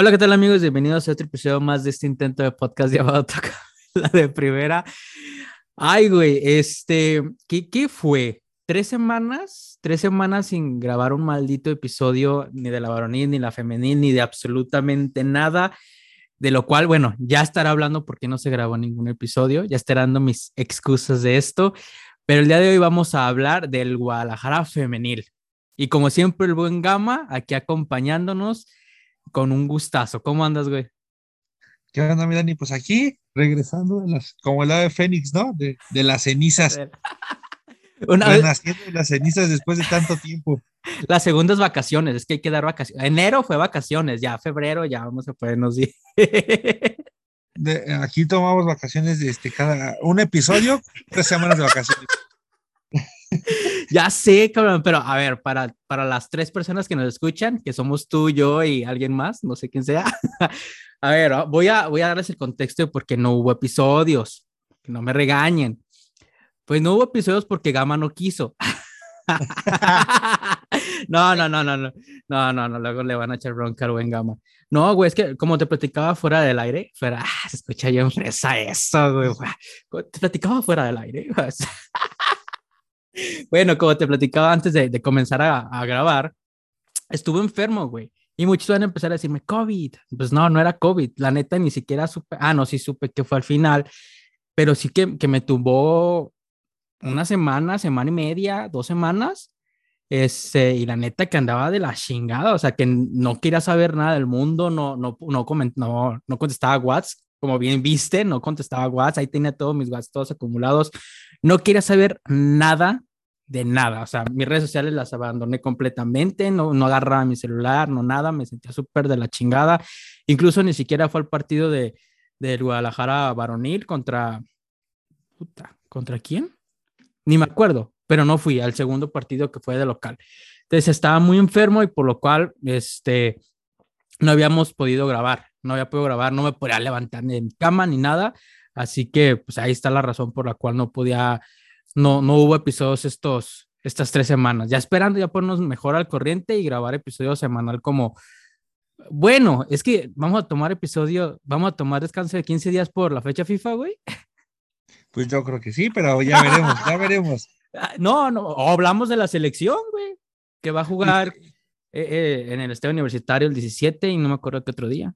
Hola, ¿qué tal amigos? Bienvenidos a otro episodio más de este intento de podcast llamado Toca la de primera. Ay, güey, este, ¿qué, ¿qué fue? ¿Tres semanas? ¿Tres semanas sin grabar un maldito episodio ni de la varonil, ni la femenil, ni de absolutamente nada? De lo cual, bueno, ya estará hablando porque no se grabó ningún episodio, ya estaré dando mis excusas de esto, pero el día de hoy vamos a hablar del Guadalajara femenil. Y como siempre, el buen Gama aquí acompañándonos con un gustazo. ¿Cómo andas, güey? ¿Qué onda, mi Dani? Pues aquí, regresando, las, como el ave Fénix, ¿no? De, de las cenizas. Una Renaciendo de las cenizas después de tanto tiempo. Las segundas vacaciones, es que hay que dar vacaciones. Enero fue vacaciones, ya febrero ya vamos a ponernos bien. De- aquí tomamos vacaciones de este, cada un episodio, tres semanas de vacaciones. ya sé, cabrón, pero a ver, para, para las tres personas que nos escuchan, que somos tú, yo y alguien más, no sé quién sea. a ver, voy a, voy a darles el contexto de por qué no hubo episodios, que no me regañen. Pues no hubo episodios porque Gama no quiso. no, no, no, no, no, no, no, no, luego le van a echar bronca al buen Gama. No, güey, es que como te platicaba fuera del aire, fuera, ah, se escucha bien fresa eso, güey. Te platicaba fuera del aire. Bueno, como te platicaba antes de, de comenzar a, a grabar, estuve enfermo, güey. Y muchos van a empezar a decirme, COVID. Pues no, no era COVID. La neta, ni siquiera supe. Ah, no, sí supe que fue al final. Pero sí que, que me tumbó una semana, semana y media, dos semanas. Este, y la neta que andaba de la chingada, o sea, que no quería saber nada del mundo, no, no, no, coment, no, no contestaba WhatsApp, como bien viste, no contestaba WhatsApp, ahí tenía todos mis WhatsApp todos acumulados, no quería saber nada de nada, o sea, mis redes sociales las abandoné completamente, no, no agarraba mi celular, no nada, me sentía súper de la chingada, incluso ni siquiera fue el partido de, Guadalajara varonil contra, puta, ¿contra quién? Ni me acuerdo, pero no fui al segundo partido que fue de local. Entonces estaba muy enfermo y por lo cual, este, no habíamos podido grabar, no había podido grabar, no me podía levantar ni en cama ni nada, así que pues ahí está la razón por la cual no podía, no, no hubo episodios estos, estas tres semanas, ya esperando ya ponernos mejor al corriente y grabar episodio semanal como, bueno, es que vamos a tomar episodio, vamos a tomar descanso de 15 días por la fecha FIFA, güey. Pues yo creo que sí, pero ya veremos, ya veremos. Ah, No, no, hablamos de la selección, güey, que va a jugar eh, eh, en el estadio universitario el 17 y no me acuerdo qué otro día.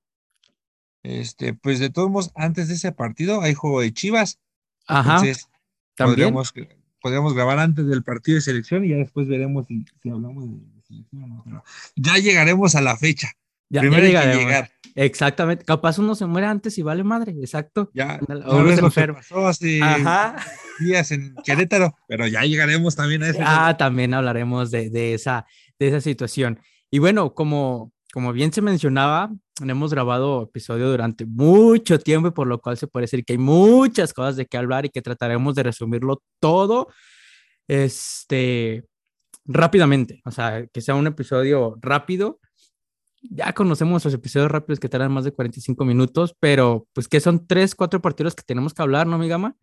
Este, pues de todos modos, antes de ese partido hay juego de Chivas. Ajá, Entonces, también. podríamos, podríamos grabar antes del partido de selección y ya después veremos si, si hablamos de selección o no. pero ya llegaremos a la fecha. Ya, ya Primero hay que llegar. Exactamente. Capaz uno se muere antes y vale madre, exacto. Ya, ya o uno se enferma. pasó hace Ajá. días en Querétaro, pero ya llegaremos también a eso. Ah, también hablaremos de, de esa, de esa situación. Y bueno, como, como bien se mencionaba, hemos grabado episodio durante mucho tiempo y por lo cual se puede decir que hay muchas cosas de qué hablar y que trataremos de resumirlo todo este, rápidamente. O sea, que sea un episodio rápido. Ya conocemos los episodios rápidos que tardan más de 45 minutos, pero pues que son tres, cuatro partidos que tenemos que hablar, ¿no, mi gama?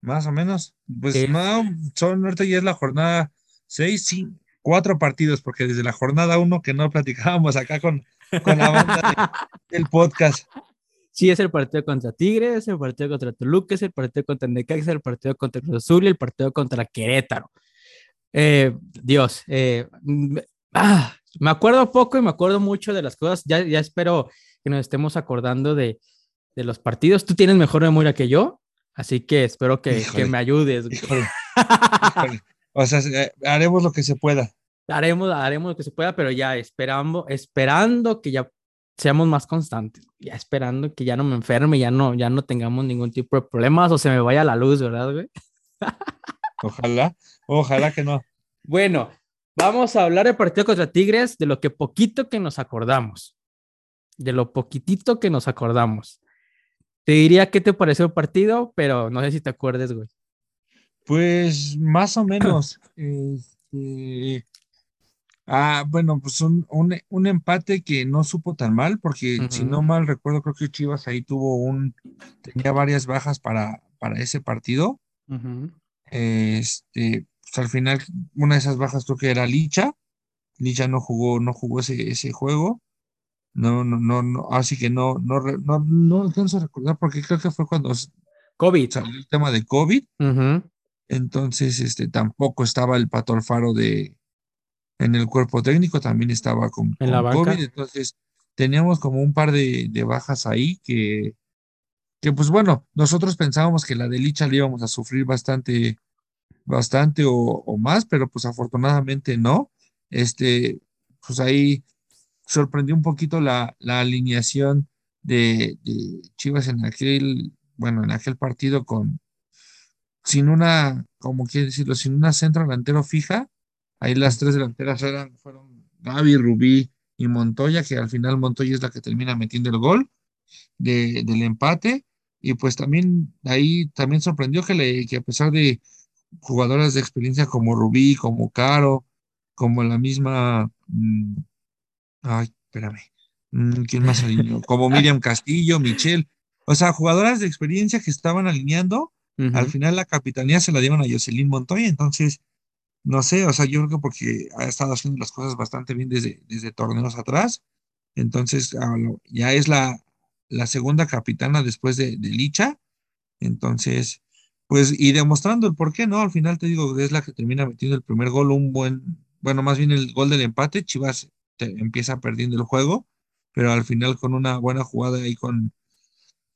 Más o menos. Pues no, son ahorita ya es la jornada seis, sí, cuatro partidos, porque desde la jornada uno que no platicábamos acá con, con la banda de- del podcast. Sí, es el partido contra Tigres, es el partido contra Toluca, es el partido contra Necaxa, es el partido contra Cruz Azul y el partido contra Querétaro. Eh, Dios, eh, mm, ah, me acuerdo poco y me acuerdo mucho de las cosas. Ya, ya espero que nos estemos acordando de, de los partidos. Tú tienes mejor memoria que yo, así que espero que, que me ayudes. güey. Híjole, híjole. O sea, eh, haremos lo que se pueda. Haremos, haremos lo que se pueda, pero ya esperando, esperando que ya seamos más constantes, ya esperando que ya no me enferme, ya no, ya no tengamos ningún tipo de problemas o se me vaya la luz, ¿verdad, güey? Ojalá, ojalá que no. Bueno, vamos a hablar del partido contra Tigres, de lo que poquito que nos acordamos, de lo poquitito que nos acordamos. Te diría qué te pareció el partido, pero no sé si te acuerdes, güey. Pues más o menos. este, ah, bueno, pues un, un, un empate que no supo tan mal, porque si no mal recuerdo, creo que Chivas ahí tuvo un, tenía varias bajas para, para ese partido. Este, pues al final, una de esas bajas creo que era Licha. Licha no jugó, no jugó ese, ese juego. No, no, no, no, así que no, no, no, no alcanzo a recordar porque creo que fue cuando COVID. salió el tema de COVID. Entonces, este, tampoco estaba el Pato Alfaro de, en el cuerpo técnico, también estaba con, en. COVID. Entonces, teníamos como un par de, de, bajas ahí que, que, pues bueno, nosotros pensábamos que la de Licha le íbamos a sufrir bastante, bastante o, o más, pero pues afortunadamente no. Este, pues ahí sorprendió un poquito la, la alineación de, de, Chivas en aquel, bueno, en aquel partido con sin una, como quiere decirlo, sin una centro delantero fija. Ahí las tres delanteras eran, fueron Gaby, Rubí y Montoya, que al final Montoya es la que termina metiendo el gol de, del empate. Y pues también ahí también sorprendió que, le, que a pesar de jugadoras de experiencia como Rubí, como Caro, como la misma mm, Ay, espérame. Mm, ¿Quién más alineó? Como Miriam Castillo, Michelle. O sea, jugadoras de experiencia que estaban alineando. Al final la capitanía se la dieron a Jocelyn Montoya. Entonces, no sé, o sea, yo creo que porque ha estado haciendo las cosas bastante bien desde, desde torneos atrás. Entonces, ya es la, la segunda capitana después de, de Licha. Entonces, pues, y demostrando el por qué, ¿no? Al final te digo, es la que termina metiendo el primer gol, un buen, bueno, más bien el gol del empate. Chivas empieza perdiendo el juego, pero al final con una buena jugada ahí con,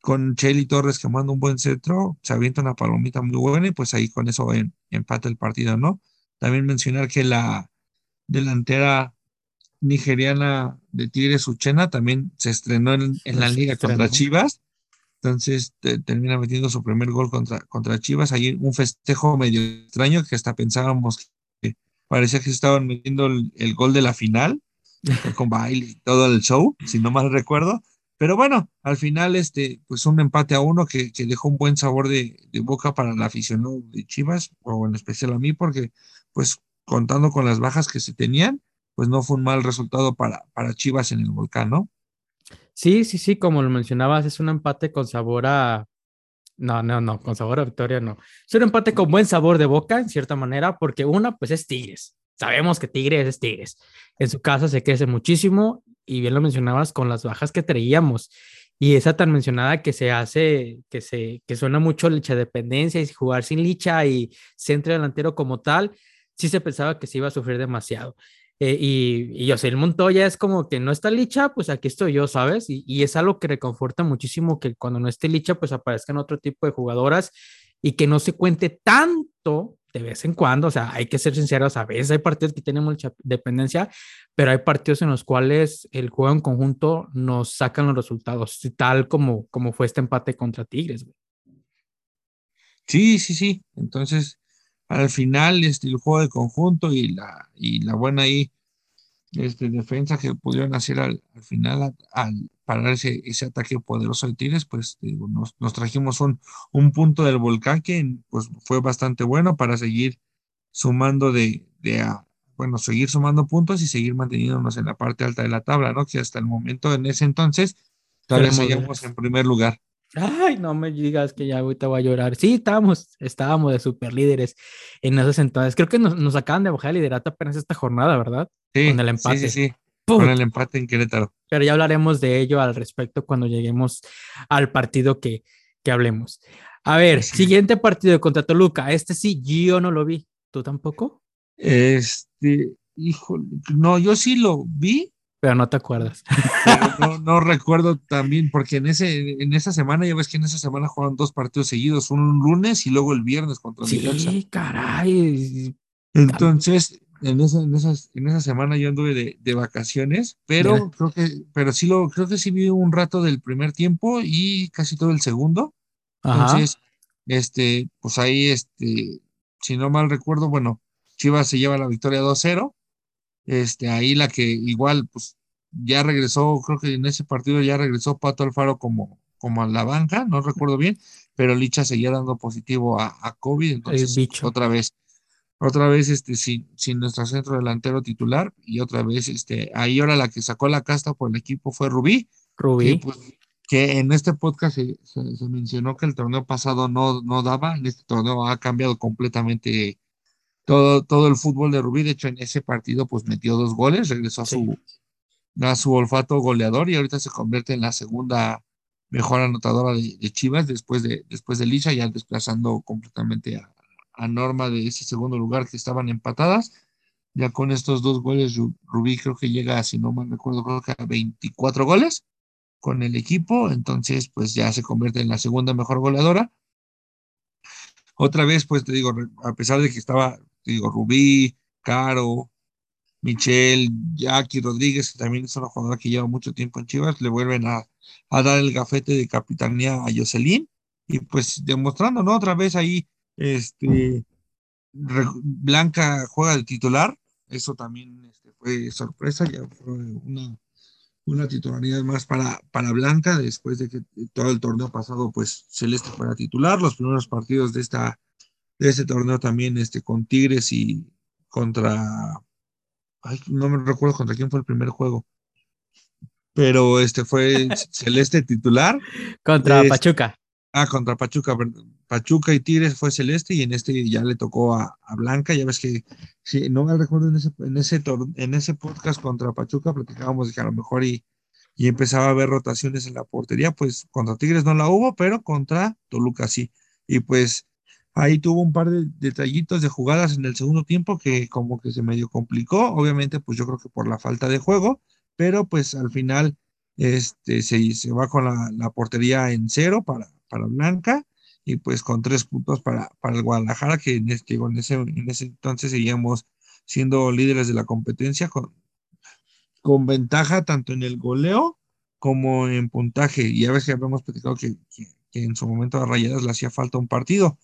con Chelly Torres que manda un buen centro, se avienta una palomita muy buena y pues ahí con eso empata el partido, ¿no? También mencionar que la delantera nigeriana de Tigres Uchena también se estrenó en, la liga contra Chivas. Entonces termina metiendo su primer gol contra, contra Chivas. Ahí un festejo medio extraño que hasta pensábamos que parecía que estaban metiendo el gol de la final con baile y todo el show, si no mal recuerdo. Pero bueno, al final, este, pues un empate a uno que, que dejó un buen sabor de, de, boca para la afición de Chivas, o en especial a mí, porque pues contando con las bajas que se tenían, pues no fue un mal resultado para, para Chivas en el volcán, ¿no? Sí, sí, sí, como lo mencionabas, es un empate con sabor a... No, no, no, con sabor a victoria no. Es un empate con buen sabor de boca, en cierta manera, porque una, pues es Tigres. Sabemos que Tigres es Tigres. En su casa se crece muchísimo y bien lo mencionabas con las bajas que traíamos y esa tan mencionada que se hace, que se que suena mucho licha dependencia y jugar sin licha y centro delantero como tal, sí se pensaba que se iba a sufrir demasiado. Eh, y, y yo sé, el Montoya es como que no está licha, pues aquí estoy yo, ¿sabes? Y, y es algo que reconforta muchísimo que cuando no esté licha, pues aparezcan otro tipo de jugadoras y que no se cuente tanto de vez en cuando, o sea, hay que ser sinceros, a veces hay partidos que tienen mucha dependencia, pero hay partidos en los cuales el juego en conjunto nos sacan los resultados, tal como, como fue este empate contra Tigres. Sí, sí, sí. Entonces, al final, este, el juego de conjunto y la, y la buena ahí este, defensa que pudieron hacer al, final al, parar ese, ese, ataque poderoso de Tigres, pues nos, nos, trajimos un, un, punto del volcán que pues, fue bastante bueno para seguir sumando de, de a, bueno, seguir sumando puntos y seguir manteniéndonos en la parte alta de la tabla, ¿no? Que hasta el momento, en ese entonces, todavía seguíamos en primer lugar. Ay, no me digas que ya ahorita voy a llorar. Sí, estábamos, estábamos de super líderes en esos entonces. Creo que nos, nos acaban de bajar el liderato apenas esta jornada, ¿verdad? Sí, con el empate. Sí, sí, sí. Con el empate en Querétaro. Pero ya hablaremos de ello al respecto cuando lleguemos al partido que, que hablemos. A ver, siguiente partido contra Toluca. Este sí, yo no lo vi. ¿Tú tampoco? Este, híjole, no, yo sí lo vi, pero no te acuerdas. no, no, recuerdo también, porque en, ese, en esa semana, ya ves que en esa semana jugaron dos partidos seguidos, un lunes y luego el viernes contra Sí, caray. Entonces, en esa, en, esas, en esa semana yo anduve de, de vacaciones, pero creo que, pero sí lo, creo que sí vi un rato del primer tiempo y casi todo el segundo. Entonces, este, pues ahí, este, si no mal recuerdo, bueno, Chivas se lleva la victoria 2-0 este, ahí la que igual, pues ya regresó, creo que en ese partido ya regresó Pato Alfaro como, como a la banca, no recuerdo bien, pero Licha seguía dando positivo a, a COVID, entonces otra vez, otra vez este, sin, sin nuestro centro delantero titular y otra vez este, ahí ahora la que sacó la casta por el equipo fue Rubí. Rubí. Que, pues, que en este podcast se, se, mencionó que el torneo pasado no, no daba, en este torneo ha cambiado completamente todo, todo el fútbol de Rubí. De hecho, en ese partido, pues metió dos goles, regresó a su, da su olfato goleador y ahorita se convierte en la segunda mejor anotadora de, Chivas después de, después de Licha, ya desplazando completamente a, a, Norma de ese segundo lugar que estaban empatadas. Ya con estos dos goles, Rubí creo que llega, si no mal recuerdo, creo que a 24 goles con el equipo, entonces pues ya se convierte en la segunda mejor goleadora. Otra vez, pues te digo, a pesar de que estaba, digo, Rubí, Caro, Michelle, Jackie Rodríguez, que también es una jugadora que lleva mucho tiempo en Chivas, le vuelven a, dar el gafete de capitanía a Jocelyn y pues demostrando, ¿no? Otra vez ahí, este, Blanca juega de titular, eso también este, fue sorpresa, ya fue una, una titularidad más para, para Blanca después de que todo el torneo pasado, pues Celeste fuera titular, los primeros partidos de esta de este torneo también este, con Tigres y contra no me recuerdo contra quién fue el primer juego. Pero este fue Celeste titular. Contra Pachuca. Ah, contra Pachuca, Pachuca y Tigres fue Celeste y en este ya le tocó a, Blanca. Ya ves que, si no me recuerdo en ese, en ese, en ese podcast contra Pachuca, platicábamos de que a lo mejor y, y empezaba a haber rotaciones en la portería, pues contra Tigres no la hubo, pero contra Toluca sí. Y pues Ahí tuvo un par de detallitos de jugadas en el segundo tiempo que como que se medio complicó, obviamente pues yo creo que por la falta de juego, pero pues al final este, se, se va con la, portería en cero para, para Blanca y pues con tres puntos para, para el Guadalajara, que en, este, en, ese, en ese entonces seguíamos siendo líderes de la competencia con, con ventaja tanto en el goleo como en puntaje. Y ves que habíamos platicado que, que, que en su momento a Rayadas le hacía falta un partido.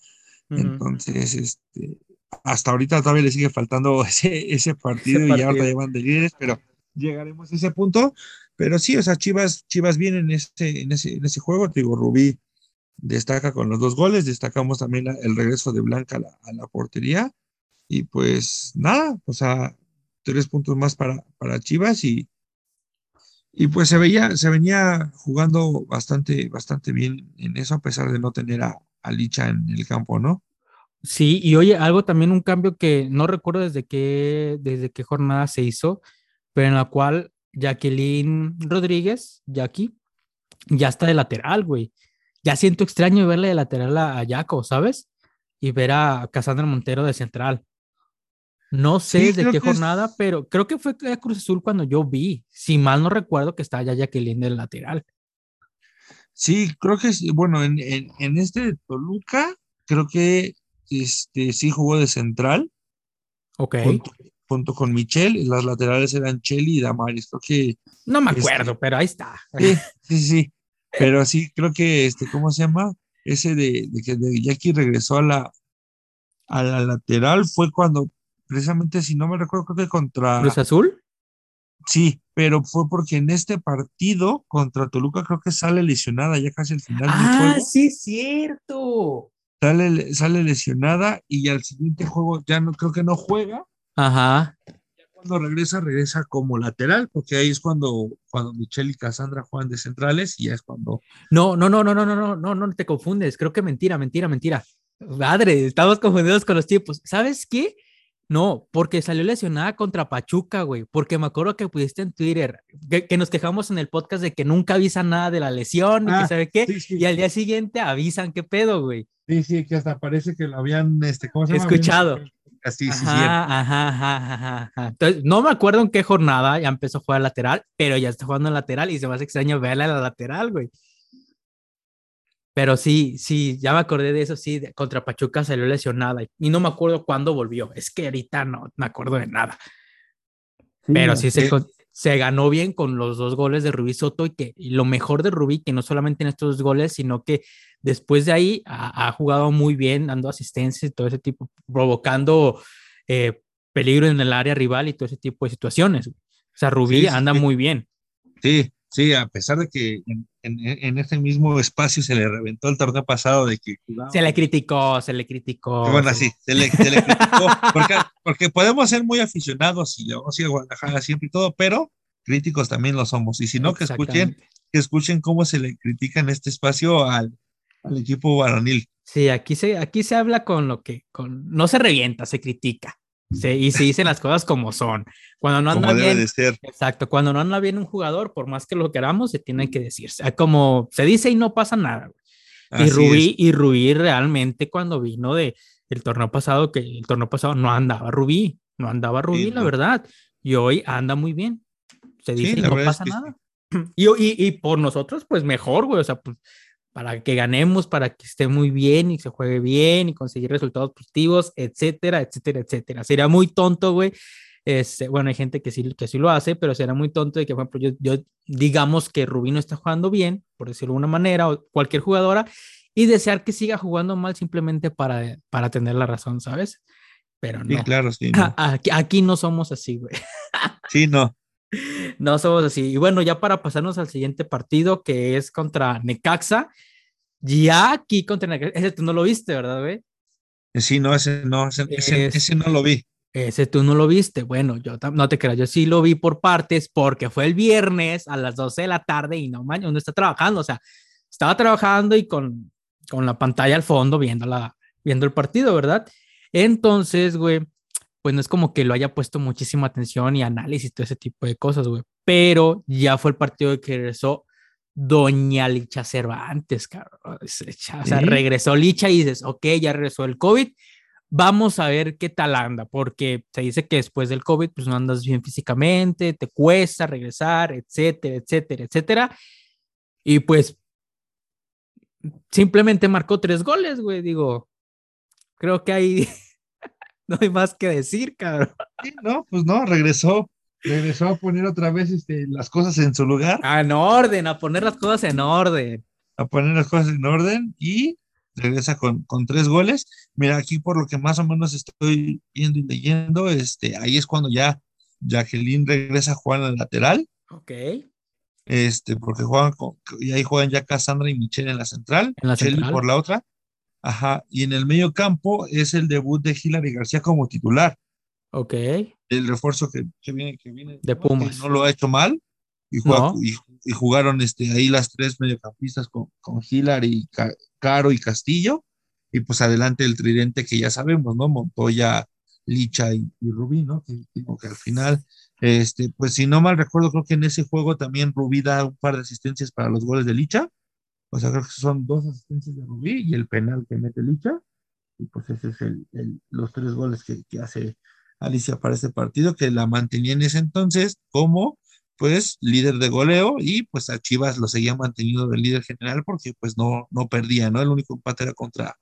Entonces, este, hasta ahorita todavía le sigue faltando ese, ese partido, y ahora llevan de líderes, pero llegaremos a ese punto. Pero sí, o sea, Chivas, Chivas viene en ese, en ese, en ese juego. Te digo, Rubí destaca con los dos goles, destacamos también el regreso de Blanca a la, a la, portería. Y pues nada, o sea, tres puntos más para, para Chivas y, y pues se veía, se venía jugando bastante, bastante bien en eso, a pesar de no tener a, a Licha en el campo, ¿no? Sí, y oye, algo también, un cambio que no recuerdo desde qué, desde qué jornada se hizo, pero en la cual Jacqueline Rodríguez, Jackie, ya está de lateral, güey. Ya siento extraño verle de lateral a, Jaco, ¿sabes? Y ver a Casandra Montero de central. No sé de qué jornada, pero creo que fue Cruz Azul cuando yo vi. Si mal no recuerdo que estaba ya Jacqueline del lateral. Sí, creo que sí. Bueno, en, en, este Toluca, creo que este, sí jugó de central. Ok. Junto, con Michelle. Las laterales eran Cheli y Damaris. Creo que. No me este, acuerdo, pero ahí está. Sí, sí, sí. Pero sí, creo que, este, ¿cómo se llama? Ese de, de que de Jackie regresó a la, a la lateral fue cuando, precisamente, si no me recuerdo, creo que contra. ¿Cruz Azul? Sí, pero fue porque en este partido contra Toluca creo que sale lesionada ya casi al final ah, del juego. Sí, es cierto. Sale, sale lesionada y al siguiente juego ya no creo que no juega. Ajá. Ya cuando regresa, regresa como lateral, porque ahí es cuando, cuando Michelle y Cassandra juegan de centrales y ya es cuando. No, no, no, no, no, no, no, no, no te confundes. Creo que mentira, mentira, mentira. Madre, estamos confundidos con los tipos. ¿Sabes qué? No, porque salió lesionada contra Pachuca, güey. Porque me acuerdo que pudiste en Twitter, que, nos quejamos en el podcast de que nunca avisan nada de la lesión y que ah, sabe qué. Y al día siguiente avisan qué pedo, güey. Sí, sí, que hasta parece que lo habían, este, ¿cómo se llama? Escuchado. Así, sí, ajá, ajá, ajá, ajá, Entonces, no me acuerdo en qué jornada ya empezó a jugar lateral, pero ya está jugando en lateral y se me hace extraño verla en la lateral, güey. Pero sí, sí, ya me acordé de eso, sí, contra Pachuca salió lesionada y no me acuerdo cuándo volvió. Es que ahorita no me acuerdo de nada. Pero sí se, se, ganó bien con los dos goles de Rubí Soto y que lo mejor de Rubí, que no solamente en estos dos goles, sino que después de ahí ha, jugado muy bien, dando asistencia y todo ese tipo, provocando eh, peligro en el área rival y todo ese tipo de situaciones. O sea, Rubí anda muy bien. Sí, Sí, a pesar de que en, en, ese mismo espacio se le reventó el torneo pasado de que Se le criticó, se le criticó. Bueno, sí, se le, se le criticó. Porque, porque, podemos ser muy aficionados y yo sí, Guadalajara siempre y todo, pero críticos también lo somos. Y si no, que escuchen, que escuchen cómo se le critica en este espacio al, al equipo varonil. Sí, aquí se, aquí se habla con lo que, con, no se revienta, se critica. Y se dicen las cosas como son. Cuando no anda Como debe bien, de ser. exacto, cuando no anda bien un jugador, por más que lo queramos, se tiene que decirse. Ah, Como se dice y no pasa nada. Y Rubí, es. y Rubí realmente cuando vino de el torneo pasado, que el torneo pasado no andaba Rubí, no andaba Rubí, Sí, la no. verdad. Y hoy anda muy bien. Se dice y no es pasa que sí. nada. Y, y, y por nosotros, pues mejor, güey. O sea, pues para que ganemos, para que esté muy bien y se juegue bien y conseguir resultados positivos, etcétera, etcétera, etcétera. Sería muy tonto, güey. Este, bueno, hay gente que sí, que sí lo hace, pero será muy tonto de que, por ejemplo, yo, yo digamos que Rubí no está jugando bien, por decirlo de alguna manera, o cualquier jugadora, y desear que siga jugando mal simplemente para, para tener la razón, ¿sabes? Pero Sí, no. claro, sí. No. Aquí, aquí no somos así, güey. Sí, no. No somos así. Y bueno, ya para pasarnos al siguiente partido, que es contra Necaxa. Ya aquí contra Necaxa. Ese tú no lo viste, ¿verdad, güey? Sí, no, ese no, ese, ese- Es- ese no lo vi. Ese tú no lo viste. Bueno, yo no te creas, yo sí lo vi por partes porque fue el viernes a las 12 de la tarde y no mames, uno está trabajando. O sea, estaba trabajando y con, con la pantalla al fondo viendo, la, viendo el partido, ¿verdad? Entonces, güey, pues no es como que lo haya puesto muchísima atención y análisis, todo ese tipo de cosas, güey. Pero ya fue el partido que regresó Doña Licha Cervantes, cabrón. O sea, ¿Sí? regresó Licha y dices, ok, ya regresó el COVID. Vamos a ver qué tal anda, porque se dice que después del COVID, pues no andas bien físicamente, te cuesta regresar, etcétera, etcétera, etcétera. Y pues simplemente marcó tres goles, güey. Digo, creo que ahí no hay más que decir, cabrón. Sí, no, pues no, regresó. Regresó a poner otra vez este, las cosas en su lugar, Ah, En orden, a poner las cosas en orden. a poner las cosas en orden y regresa con, con tres goles. Mira, aquí por lo que más o menos estoy viendo y leyendo, este, ahí es cuando ya Jacqueline regresa a jugar en el lateral, Ok. este, porque juegan con, y ahí juegan ya Cassandra y Michelle en la central, En la central. por la otra. Ajá, y en el medio campo es el debut de Hilary García como titular. Ok. el refuerzo que, que viene, que viene De Pumas. no lo ha hecho mal y, juega- No. y, y jugaron este, ahí las tres mediocampistas con, con Hillary, Ca- Caro y Castillo y pues adelante el tridente que ya sabemos, ¿no? Montoya, Licha y, y Rubí, ¿no? Que, que al final, este, pues si no mal recuerdo, creo que en ese juego también Rubí da un par de asistencias para los goles de Licha, o sea, creo que son dos asistencias de Rubí y el penal que mete Licha y pues ese es el, el- los tres goles que, que hace Alicia para este partido, que la mantenía en ese entonces como pues líder de goleo y pues a Chivas lo seguía manteniendo de líder general porque pues no, no perdía, ¿no? El único empate era contra,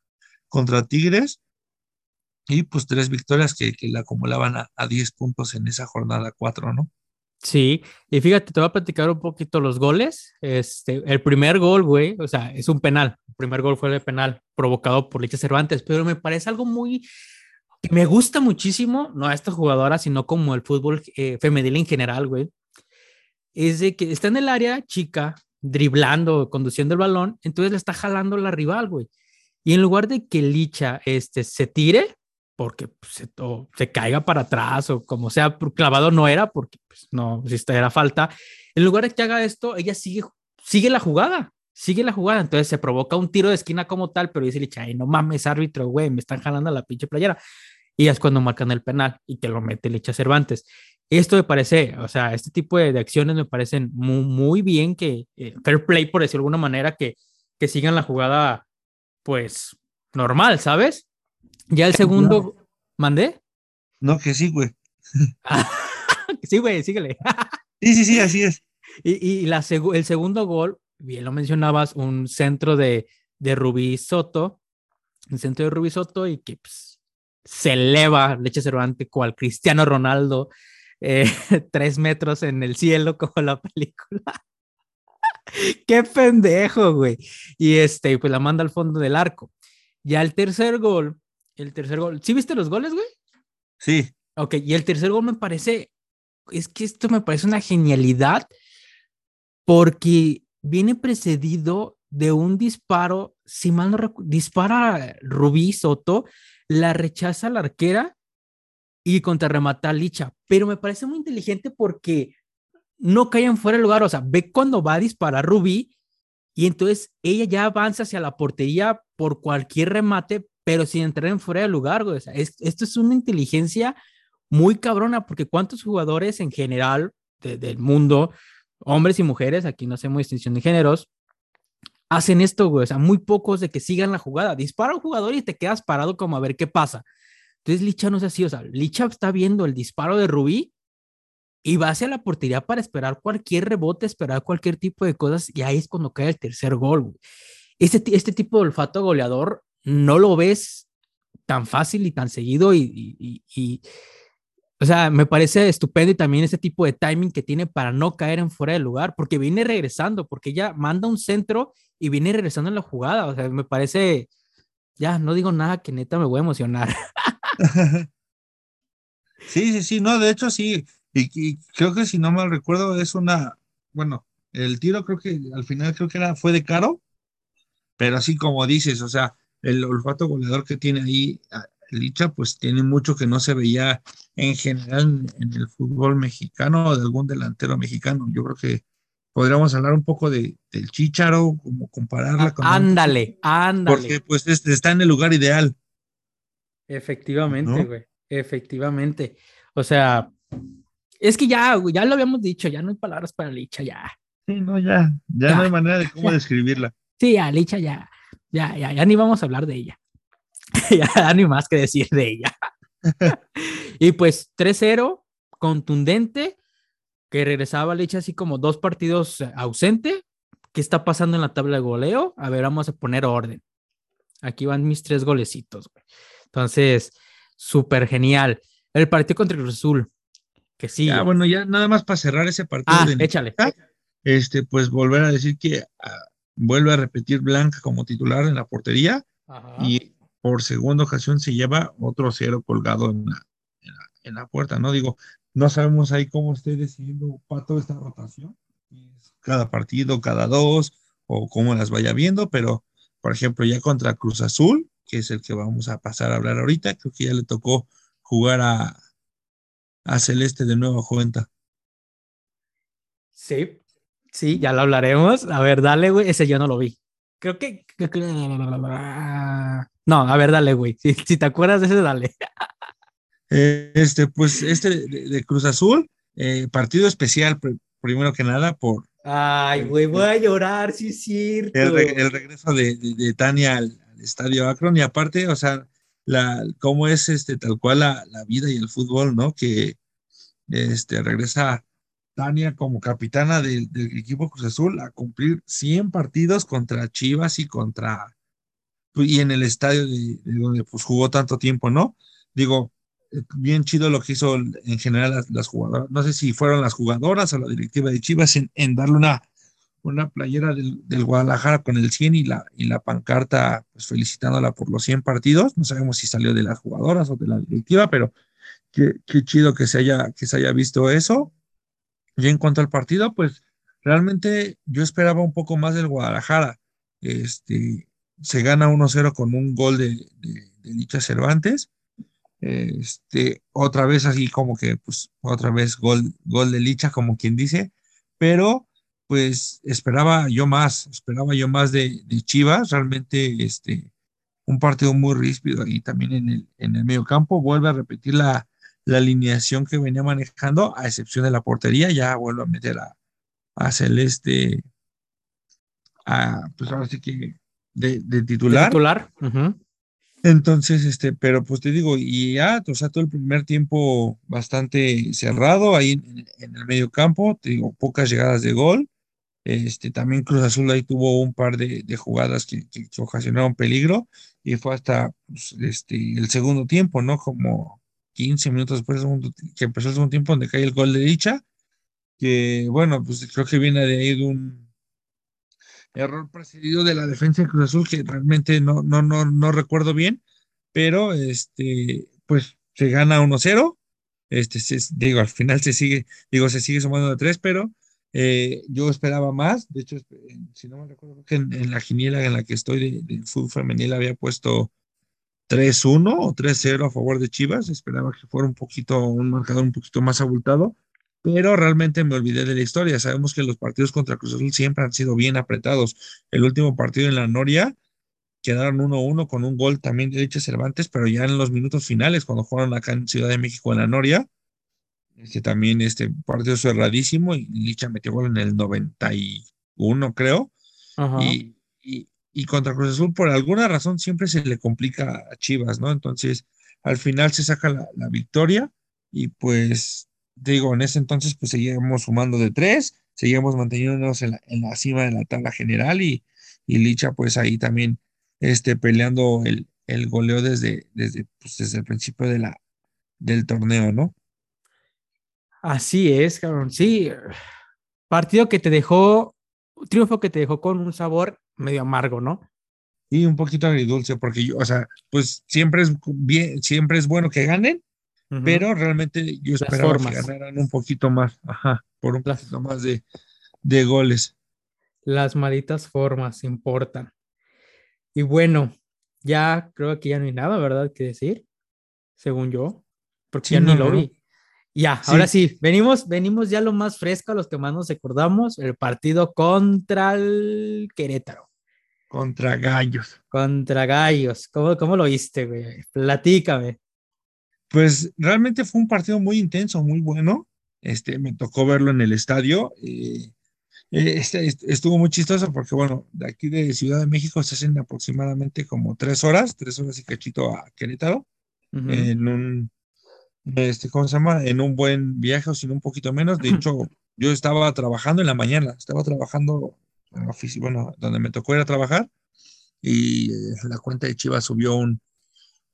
contra Tigres y pues tres victorias que, que la acumulaban a, a 10 puntos en esa jornada 4, ¿no? Sí, y fíjate, te voy a platicar un poquito los goles. Este, el primer gol, güey, o sea, es un penal. El primer gol fue de penal provocado por Licha Cervantes, pero me parece algo muy que me gusta muchísimo, no a esta jugadora, sino como el fútbol eh, femenil en general, güey. Es de que está en el área chica, driblando, conduciendo el balón, entonces le está jalando la rival, güey. Y en lugar de que Licha este, se tire, porque pues, se, caiga para atrás o como sea, clavado no era, porque pues, no, si esta era falta. En lugar de que haga esto, ella sigue, sigue la jugada, sigue la jugada. Entonces se provoca un tiro de esquina como tal, pero dice Licha, no mames, árbitro, güey, me están jalando la pinche playera. Y es cuando marcan el penal y te lo mete Licha Cervantes. Esto me parece, o sea, este tipo de, de acciones me parecen muy, muy bien que, eh, fair play, por decirlo de alguna manera, que, que sigan la jugada, pues, normal, ¿sabes? Ya el segundo, ¿mandé? No, que sí, güey. sí, güey, síguele. Sí, sí, sí, así es. Y, y la segu- el segundo gol, bien lo mencionabas, un centro de, de Rubí Soto, un centro de Rubí Soto y que pues, se eleva Leche Cervantes cual Cristiano Ronaldo, eh, tres metros en el cielo como la película. Qué pendejo, güey. Y este, pues la manda al fondo del arco. Ya el tercer gol, el tercer gol, ¿sí viste los goles, güey? Sí, Ok, y el tercer gol me parece, es que esto me parece una genialidad porque viene precedido de un disparo, si mal no recu- dispara Rubí Soto, la rechaza la arquera y contrarremata a Licha, pero me parece muy inteligente porque no caen fuera de lugar, o sea, ve cuando va a disparar Rubí y entonces ella ya avanza hacia la portería por cualquier remate, pero sin entrar en fuera de lugar, güey. Esto es una inteligencia muy cabrona, porque cuántos jugadores en general del mundo, hombres y mujeres, aquí no hacemos distinción de géneros, hacen esto, güey. O sea, muy pocos de que sigan la jugada. Dispara un jugador y te quedas parado como a ver qué pasa. Entonces Licha no es así, o sea, Licha está viendo el disparo de Rubí y va hacia la portería para esperar cualquier rebote, esperar cualquier tipo de cosas y ahí es cuando cae el tercer gol. Este, este tipo de olfato goleador no lo ves tan fácil y tan seguido y, y, o sea, me parece estupendo y también ese tipo de timing que tiene para no caer en fuera de lugar, porque viene regresando, porque ella manda un centro y viene regresando en la jugada, o sea, me parece, ya, no digo nada que neta me voy a emocionar. sí, sí, sí, no, de hecho sí, y, creo que si no mal recuerdo es una, bueno, el tiro creo que al final creo que era, fue de caro, pero así como dices, o sea, el olfato goleador que tiene ahí ah, Licha, pues tiene mucho que no se veía en general en, el fútbol mexicano o de algún delantero mexicano. Yo creo que podríamos hablar un poco de, del Chicharo, como compararla con... Ándale, ándale. Porque pues este, está en el lugar ideal. Efectivamente, güey. Efectivamente. O sea, es que ya, ya lo habíamos dicho, ya no hay palabras para Licha, ya. Sí, no, ya, ya, no hay manera de cómo describirla. Sí, a Licha ya, ya, ya, ya ni vamos a hablar de ella. ya ni más que decir de ella. y pues 3-0, contundente, que regresaba Licha así como dos partidos ausente. ¿Qué está pasando en la tabla de goleo? A ver, vamos a poner orden. Aquí van mis tres golecitos, güey. Entonces, súper genial. El partido contra el Azul, que sí. Ah, bueno, ya nada más para cerrar ese partido. Ah, échale. Este, pues volver a decir que ah, vuelve a repetir Blanca como titular en la portería y por segunda ocasión se lleva otro cero colgado en la, en la, puerta, ¿no? Digo, no sabemos ahí cómo esté decidiendo Pato esta rotación, cada partido, cada dos, o cómo las vaya viendo, pero por ejemplo, ya contra Cruz Azul, que es el que vamos a pasar a hablar ahorita, creo que ya le tocó jugar a, a Celeste de nuevo cuenta. Sí, sí, ya lo hablaremos. A ver, dale, güey, ese yo no lo vi. Creo que... No, a ver, dale, güey. Si, te acuerdas de ese, dale. Eh, este, pues este de, Cruz Azul, eh, partido especial, primero que nada, por... Ay, güey, voy a llorar, sí es cierto. El, regreso de, Tania al, estadio Akron y aparte, o sea, la, cómo es este, tal cual la, la vida y el fútbol, ¿no? Que este, regresa Tania como capitana del, equipo Cruz Azul a cumplir 100 partidos contra Chivas y contra y en el estadio de, donde pues jugó tanto tiempo, ¿no? Digo, eh, bien chido lo que hizo en general las, jugadoras, no sé si fueron las jugadoras o la directiva de Chivas en, darle una, una playera del, Guadalajara con el 100 y la, y la pancarta pues felicitándola por los 100 partidos, no sabemos si salió de las jugadoras o de la directiva, pero qué, qué chido que se, haya, que se haya visto eso y en cuanto al partido, pues realmente yo esperaba un poco más del Guadalajara. Este, se gana 1-0 con un gol de, de, Licha Cervantes. Este, otra vez así como que, pues, otra vez gol, gol de Licha, como quien dice, pero pues esperaba yo más, esperaba yo más de, de Chivas, realmente este, un partido muy ríspido ahí también en el, en el medio campo, vuelve a repetir la, la alineación que venía manejando, a excepción de la portería, ya vuelvo a meter a, a Celeste, a, pues ahora sí que de, titular. titular. Entonces, este, pero pues te digo, y ya, o sea, todo el primer tiempo bastante cerrado ahí en, el medio campo, te digo, pocas llegadas de gol. Este, también Cruz Azul ahí tuvo un par de, jugadas que, que, ocasionaron peligro y fue hasta pues, este, el segundo tiempo, ¿no? Como 15 minutos después que empezó el segundo tiempo, donde cae el gol de dicha, que bueno, pues creo que viene de ahí de un error precedido de la defensa de Cruz Azul, que realmente no, no, no, no recuerdo bien, pero este, pues se gana 1-0. Este, digo, al final se sigue, digo, se sigue sumando de tres, pero eh, yo esperaba más. De hecho, si no me recuerdo, que en, la giniela en la que estoy de, de fútbol femenil había puesto 3-1 o 3-0 a favor de Chivas. Esperaba que fuera un poquito, un marcador un poquito más abultado, pero realmente me olvidé de la historia. Sabemos que los partidos contra Cruz Azul siempre han sido bien apretados. El último partido en la Noria, quedaron 1-1 con un gol también de Licha Cervantes, pero ya en los minutos finales, cuando jugaron acá en Ciudad de México en la Noria, este también este partido cerradísimo y Licha metió gol en el 91, creo. Y, y, y, contra Cruz Azul, por alguna razón, siempre se le complica a Chivas, ¿no? Entonces, al final se saca la, la victoria y pues, digo, en ese entonces, pues seguíamos sumando de tres, seguíamos manteniéndonos en la, cima de la tabla general y, y Licha, pues ahí también este, peleando el, el goleo desde, desde, pues, desde el principio de la, del torneo, ¿no? Así es, cabrón. Sí, partido que te dejó, triunfo que te dejó con un sabor medio amargo, ¿no? Y un poquito agridulce, porque yo, o sea, pues siempre es bien, siempre es bueno que ganen, uh -huh. pero realmente yo esperaba que ganaran un poquito más, ajá, por un Las... poquito más de, de goles. Las malitas formas importan. Y bueno, ya creo que ya no hay nada, ¿verdad? Que decir, según yo, porque sí, ya no, ni lo vi. Ya, sí. ahora sí, venimos, venimos ya lo más fresco, a los que más nos acordamos, el partido contra el Querétaro. Contra Gallos. Contra Gallos. ¿Cómo, cómo lo viste, güey? Platícame. Pues realmente fue un partido muy intenso, muy bueno. Este, me tocó verlo en el estadio. Eh, este, estuvo muy chistoso porque, bueno, de aquí de Ciudad de México se hacen aproximadamente como tres horas, tres horas y cachito a Querétaro, uh -huh. en un, este, ¿cómo se llama? En un buen viaje o sin un poquito menos. De hecho, yo estaba trabajando en la mañana, estaba trabajando en la oficina, bueno, donde me tocó ir a trabajar y eh, la cuenta de Chivas subió un,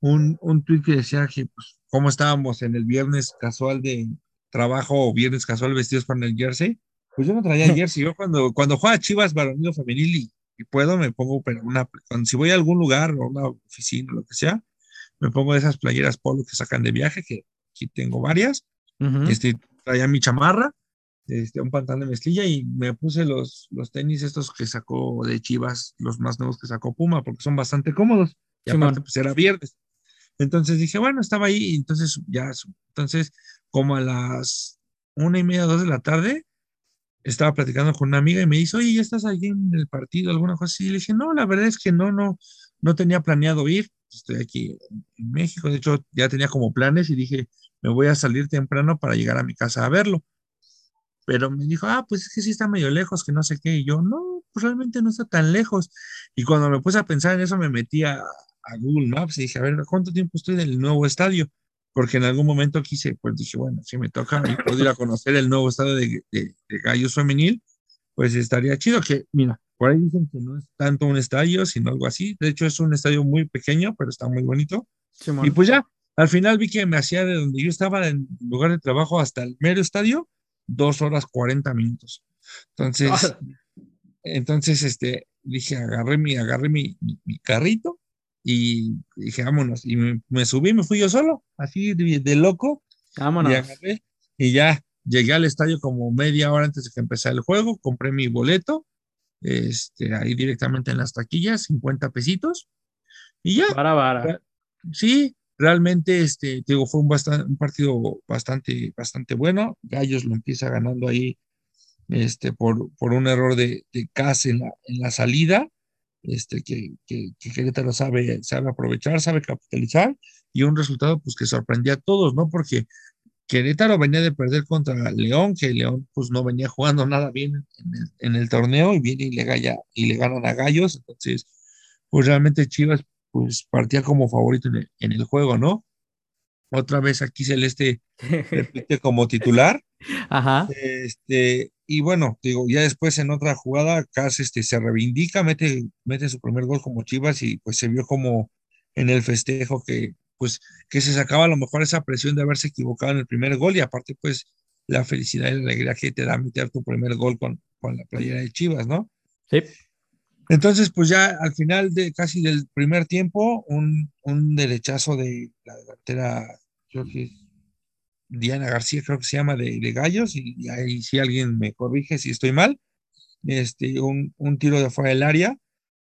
un, un tweet que decía que, pues, cómo estábamos en el viernes casual de trabajo o viernes casual vestidos con el jersey. Pues yo no traía jersey. Yo cuando, cuando juega Chivas varonil o femenil y, y, puedo, me pongo, pero una, cuando, si voy a algún lugar o una oficina lo que sea, me pongo esas playeras polo que sacan de viaje, que aquí tengo varias. Uh -huh. este, traía mi chamarra, este, un pantalón de mezclilla y me puse los, los tenis estos que sacó de Chivas, los más nuevos que sacó Puma, porque son bastante cómodos. Y sí, aparte, pues era viernes. Entonces dije, bueno, estaba ahí, y entonces ya, entonces como a las una y media, dos de la tarde, estaba platicando con una amiga y me dice, oye, ¿ya estás allí en el partido, alguna cosa así? Y le dije, no, la verdad es que no, no, no tenía planeado ir, estoy aquí en México, de hecho ya tenía como planes y dije, me voy a salir temprano para llegar a mi casa a verlo. Pero me dijo, ah, pues es que sí está medio lejos, que no sé qué. Y yo, no, pues realmente no está tan lejos. Y cuando me puse a pensar en eso, me metí a, a Google Maps y dije, a ver, ¿cuánto tiempo estoy del nuevo estadio? Porque en algún momento quise, pues dije, bueno, si me toca y puedo ir a conocer el nuevo estadio de, de, de Gallos Femenil, pues estaría chido que, mira, por ahí dicen que no es tanto un estadio, sino algo así. De hecho, es un estadio muy pequeño, pero está muy bonito. Sí, y pues ya, al final vi que me hacía de donde yo estaba en lugar de trabajo hasta el mero estadio, dos horas cuarenta minutos. Entonces, ah. entonces, este, dije, agarré mi, agarré mi, mi, mi carrito y dije, vámonos. Y me, me, subí, me fui yo solo, así de, de loco. Vámonos. Y, agarré, y ya llegué al estadio como media hora antes de que empezara el juego, compré mi boleto, este, ahí directamente en las taquillas, 50 pesitos. Y ya. Para, para. Sí, realmente, este, digo, fue un, partido bastante, bastante bueno. Gallos lo empieza ganando ahí este, por, por un error de, de en la, salida, este, que, que, que, Querétaro sabe, sabe aprovechar, sabe capitalizar, y un resultado pues que sorprendía a todos, ¿no? Porque Querétaro venía de perder contra León, que León pues no venía jugando nada bien en el, en el torneo, y viene y le, galla, y le ganan a Gallos, entonces, pues realmente Chivas pues partía como favorito en el, en el, juego, ¿no? Otra vez aquí Celeste repite como titular. Ajá. Este, y bueno, digo, ya después en otra jugada, Cas este, se reivindica, mete, mete su primer gol como Chivas y pues se vio como en el festejo que pues que se sacaba a lo mejor esa presión de haberse equivocado en el primer gol y aparte pues la felicidad y la alegría que te da meter tu primer gol con, con la playera de Chivas, ¿no? Sí. Entonces, pues ya al final de casi del primer tiempo, un, un derechazo de la delantera, creo que Diana García, creo que se llama, de, de Gallos, y, y, ahí si alguien me corrige si estoy mal, este, un, un tiro de fuera del área,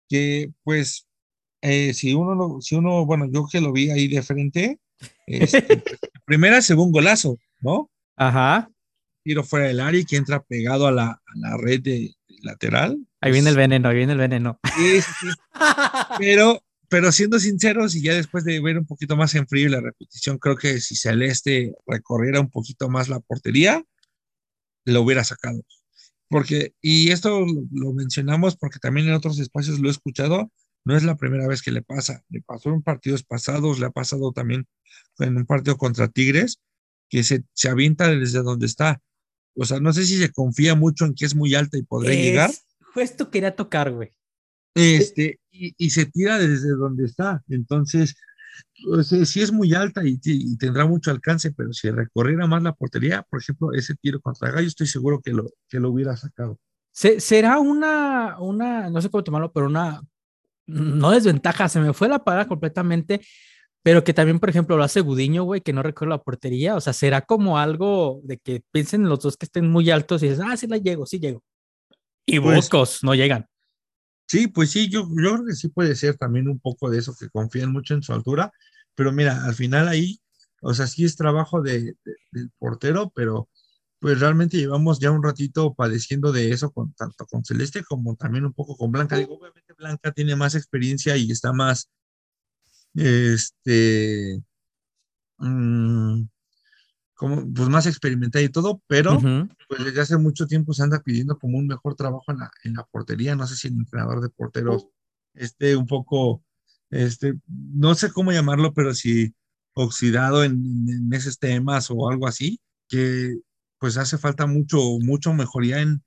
que pues, eh, si uno, lo, si uno, bueno, yo que lo vi ahí de frente, este, primera, según golazo, ¿no? Ajá. Tiro fuera del área y que entra pegado a la, a la red de, de lateral, Ahí viene el veneno, ahí viene el veneno. Sí, sí, sí. Pero, pero siendo sinceros, y ya después de ver un poquito más en frío la repetición, creo que si Celeste recorriera un poquito más la portería, lo hubiera sacado. Porque, y esto lo mencionamos porque también en otros espacios lo he escuchado, no es la primera vez que le pasa. Le pasó en partidos pasados, le ha pasado también en un partido contra Tigres, que se, se avienta desde donde está. O sea, no sé si se confía mucho en que es muy alta y podrá llegar. Justo quería tocar, güey. Este, y, y, se tira desde donde está. Entonces, pues, sí es muy alta y, y, tendrá mucho alcance, pero si recorriera más la portería, por ejemplo, ese tiro contra Gallo, estoy seguro que lo, que lo hubiera sacado. ¿Será una, una, no sé cómo tomarlo, pero una, no desventaja, se me fue la palabra completamente, pero que también, por ejemplo, lo hace Gudiño, güey, que no recuerdo la portería, o sea, será como algo de que piensen los dos que estén muy altos y dices, ah, sí la llego, sí llego. Y pues, no llegan. Sí, pues sí, yo, yo creo que sí puede ser también un poco de eso, que confían mucho en su altura, pero mira, al final ahí, o sea, sí es trabajo de, de, del portero, pero pues realmente llevamos ya un ratito padeciendo de eso, con, tanto con Celeste como también un poco con Blanca. Digo, obviamente Blanca tiene más experiencia y está más, este, mmm, como, pues más experimentada y todo, pero uh -huh. pues desde hace mucho tiempo se anda pidiendo como un mejor trabajo en la, en la portería. No sé si el entrenador de porteros esté un poco, este, no sé cómo llamarlo, pero si oxidado en, en esos temas o algo así, que pues hace falta mucho, mucho mejoría en,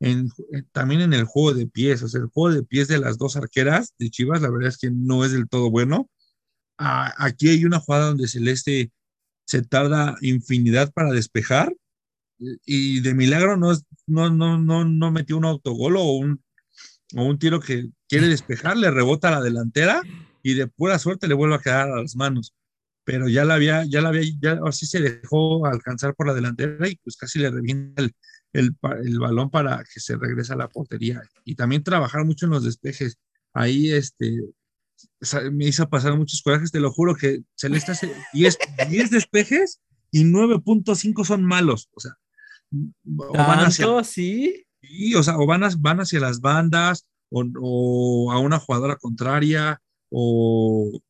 en, también en el juego de pies. O sea, el juego de pies de las dos arqueras de Chivas, la verdad es que no es del todo bueno. Ah, aquí hay una jugada donde Celeste se tarda infinidad para despejar y de milagro no, no, no, no, no metió un autogol o un, o un tiro que quiere despejar, le rebota a la delantera y de pura suerte le vuelve a quedar a las manos pero ya la había, ya la había, ya así se dejó alcanzar por la delantera y pues casi le revienta el, el, el, balón para que se regrese a la portería. Y también trabajar mucho en los despejes. Ahí este, me hizo pasar muchos corajes, te lo juro que Celeste hace 10, 10 despejes y 9.5 son malos. O sea, o van hacia, sí? o sea, o van, a, van hacia las bandas o, o a una jugadora contraria o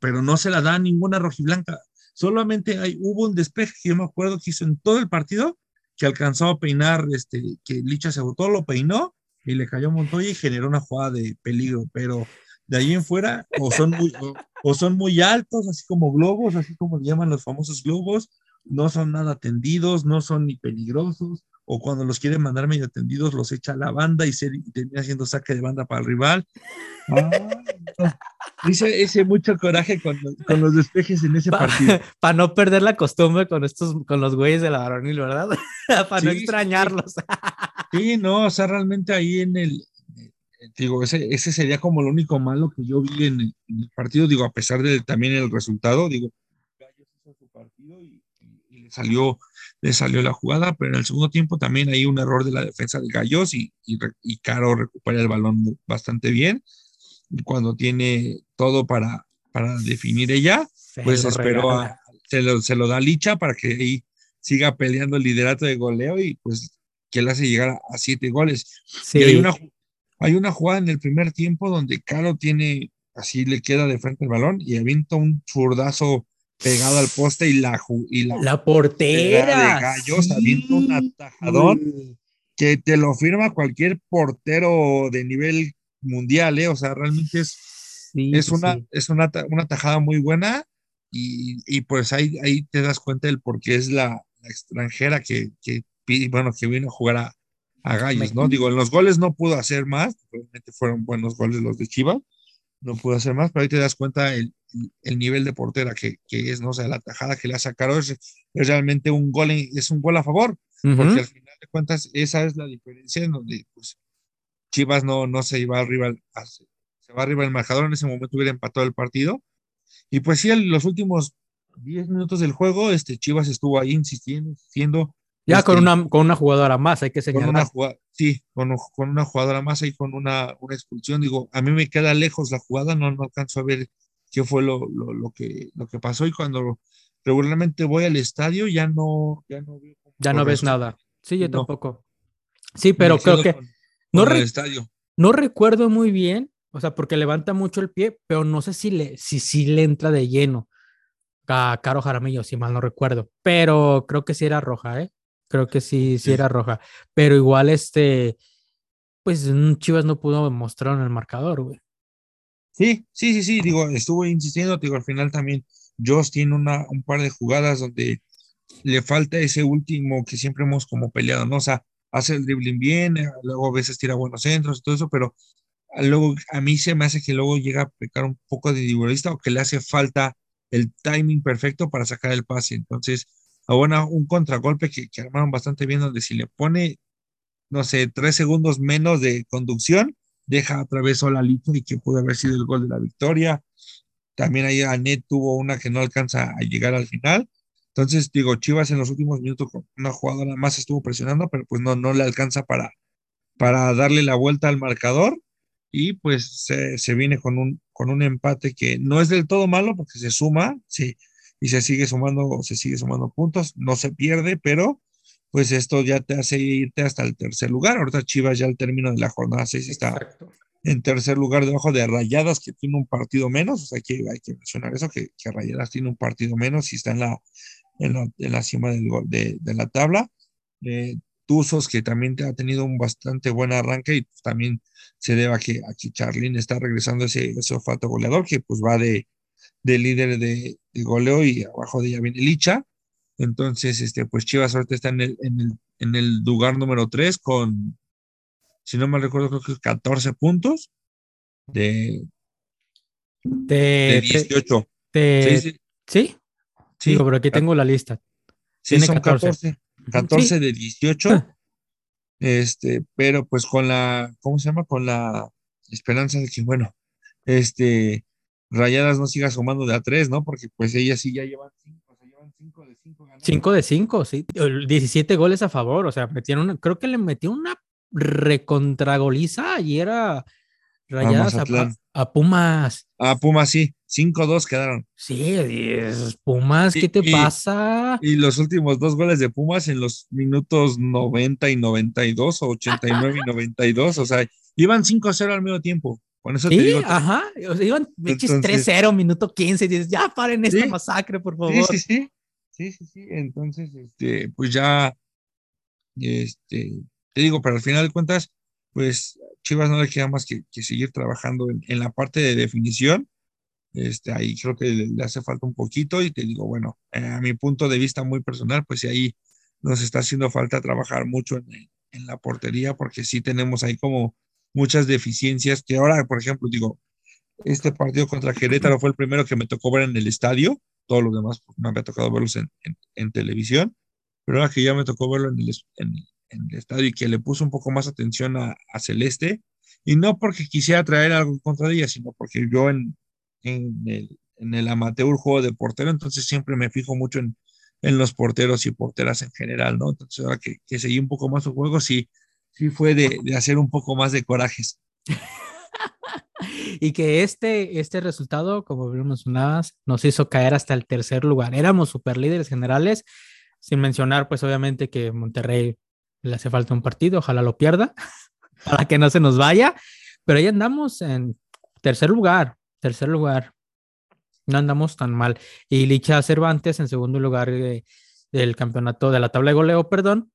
pero no se la da ninguna rojiblanca. Solamente hay, hubo un despeje que yo me acuerdo que hizo en todo el partido, que alcanzó a peinar, este, que Licha se botó, lo peinó y le cayó Montoya y generó una jugada de peligro, pero de ahí en fuera o son muy, o, o son muy altos, así como globos, así como le llaman los famosos globos, no son nada tendidos, no son ni peligrosos, o cuando los quiere mandar medio tendidos, los echa a la banda y, se, y termina haciendo saque de banda para el rival. Ah, Dice ese mucho coraje con, con, los despejes en ese pa, partido. Para no perder la costumbre con estos, con los güeyes de la varonil, ¿verdad? para sí, no extrañarlos. sí, no, o sea, realmente ahí en el, digo, ese, ese sería como lo único malo que yo vi en el, en el partido, digo, a pesar de también el resultado, digo, Gallos hizo su partido y, y, y, le salió, le salió la jugada, pero en el segundo tiempo también hay un error de la defensa de Gallos y, y Caro recupera el balón bastante bien cuando tiene todo para, para definir ella, se pues esperó a, se lo, se lo da Licha para que ahí siga peleando el liderato de goleo y pues que le hace llegar a, a siete goles. Sí. Y hay una, hay una jugada en el primer tiempo donde Caro tiene, así le queda de frente el balón y avienta un zurdazo pegado al poste y la, y la, la portera de gallos sí. avienta un atajadón que te lo firma cualquier portero de nivel mundial, ¿eh? O sea, realmente es, sí, es, una, sí. es una, una tajada muy buena y, y, pues ahí, ahí te das cuenta del por qué es la, la extranjera que, que, bueno, que vino a jugar a, a Gallos, ¿no? Digo, en los goles no pudo hacer más, realmente fueron buenos goles los de Chivas, no pudo hacer más, pero ahí te das cuenta el, el nivel de portera que, que, es, ¿no? O sea, la tajada que le ha sacado es, es realmente un gol, es un gol a favor, uh -huh. porque al final de cuentas esa es la diferencia en donde, pues, Chivas no, no se iba arriba, se va arriba el marcador, en ese momento hubiera empatado el partido. Y pues sí, en los últimos 10 minutos del juego, este Chivas estuvo ahí insistiendo, insistiendo. Ya este, con, una, con una jugadora más, hay que señalar. Con una jugada, sí, con, con, una jugadora más y con una, una, expulsión. Digo, a mí me queda lejos la jugada, no, no alcanzo a ver qué fue lo, lo, lo, que, lo que pasó. Y cuando regularmente voy al estadio, ya no, ya no veo. Ya no ves nada. Sí, yo no. tampoco. Sí, pero creo que. Con no el estadio. No recuerdo muy bien, o sea, porque levanta mucho el pie, pero no sé si le, si, si le entra de lleno a Caro Jaramillo, si mal no recuerdo. Pero creo que sí era roja, ¿eh? Creo que sí, sí era roja. Pero igual, este, pues Chivas no pudo mostrar en el marcador, güey. Sí, sí, sí, sí, digo, estuvo insistiendo, digo, al final también Joss tiene una, un par de jugadas donde le falta ese último que siempre hemos como peleado, ¿no? O sea, hace el dribbling bien, eh, luego a veces tira buenos centros y todo eso, pero luego a mí se me hace que luego llega a pecar un poco de individualista o que le hace falta el timing perfecto para sacar el pase. Entonces, ahora un contragolpe que, que armaron bastante bien, donde si le pone, no sé, tres segundos menos de conducción, deja otra vez sola Lito y que pudo haber sido el gol de la victoria. También ahí Anet tuvo una que no alcanza a llegar al final. Entonces, digo, Chivas en los últimos minutos con una jugadora más estuvo presionando, pero pues no, no le alcanza para, para darle la vuelta al marcador y pues se, viene con un, con un empate que no es del todo malo porque se suma, sí, y se sigue sumando, se sigue sumando puntos, no se pierde, pero pues esto ya te hace irte hasta el tercer lugar. Ahorita Chivas ya al término de la jornada 6 está en tercer lugar debajo de Rayadas, que tiene un partido menos, o sea, que hay que mencionar eso, que, que Rayadas tiene un partido menos y está en la, en la, cima del, de, de la tabla. Eh, Tuzos, que también ha tenido un bastante buen arranque y pues, también se debe a que aquí Charlín está regresando ese, ese olfato goleador que pues va de, de líder de, de, goleo y abajo de ella viene Licha. Entonces, este, pues Chivas ahorita está en el, en el, en el lugar número 3 con, si no me recuerdo, creo que 14 puntos de, de, 18. sí, sí. ¿Sí? Sí, pero aquí tengo la lista. Sí, Tiene son 14. 14 de 18. Ah. Este, pero pues con la, ¿cómo se llama? Con la esperanza de que, bueno, este, Rayadas no siga sumando de a 3, ¿no? Porque pues ellas sí ya llevan 5, o sea, llevan 5 de 5 ganados. 5 de 5, sí. 17 goles a favor, o sea, metieron, creo que le metió una recontragoliza y era Rayadas a, Pumas. A Pumas, sí. 5-2 quedaron. Sí, Pumas, ¿qué te pasa? Y los últimos dos goles de Pumas en los minutos 90 y 92 o 89 y 92, o sea, iban 5-0 al mismo tiempo. Con eso sí, te digo. ajá, o sea, iban 3-0, minuto 15, y dices, ya paren esta masacre, por favor. Sí, sí, sí. Sí, sí, sí. Entonces, este, pues ya, este, te digo, pero al final de cuentas, pues Chivas no le queda más que, seguir trabajando en, la parte de definición. Este, ahí creo que le, hace falta un poquito y te digo, bueno, eh, a mi punto de vista muy personal, pues ahí nos está haciendo falta trabajar mucho en, en, la portería porque sí tenemos ahí como muchas deficiencias que ahora, por ejemplo, digo, este partido contra Querétaro fue el primero que me tocó ver en el estadio, todos los demás pues, me ha tocado verlos en, en, televisión, pero ahora que ya me tocó verlo en el, en, en el estadio y que le puso un poco más atención a, Celeste, y no porque quisiera traer algo contra ella, sino porque yo en, en, el, en el amateur juego de portero, entonces siempre me fijo mucho en, en los porteros y porteras en general, ¿no? Entonces ahora que, que seguí un poco más su juego, sí, sí fue de, hacer un poco más de corajes. y que este, este resultado, como bien mencionabas, nos hizo caer hasta el tercer lugar. Éramos super líderes generales, sin mencionar, pues obviamente que Monterrey le hace falta un partido, ojalá lo pierda, para que no se nos vaya, pero ahí andamos en tercer lugar, tercer lugar, no andamos tan mal. Y Licha Cervantes en segundo lugar del campeonato, de la tabla de goleo, perdón,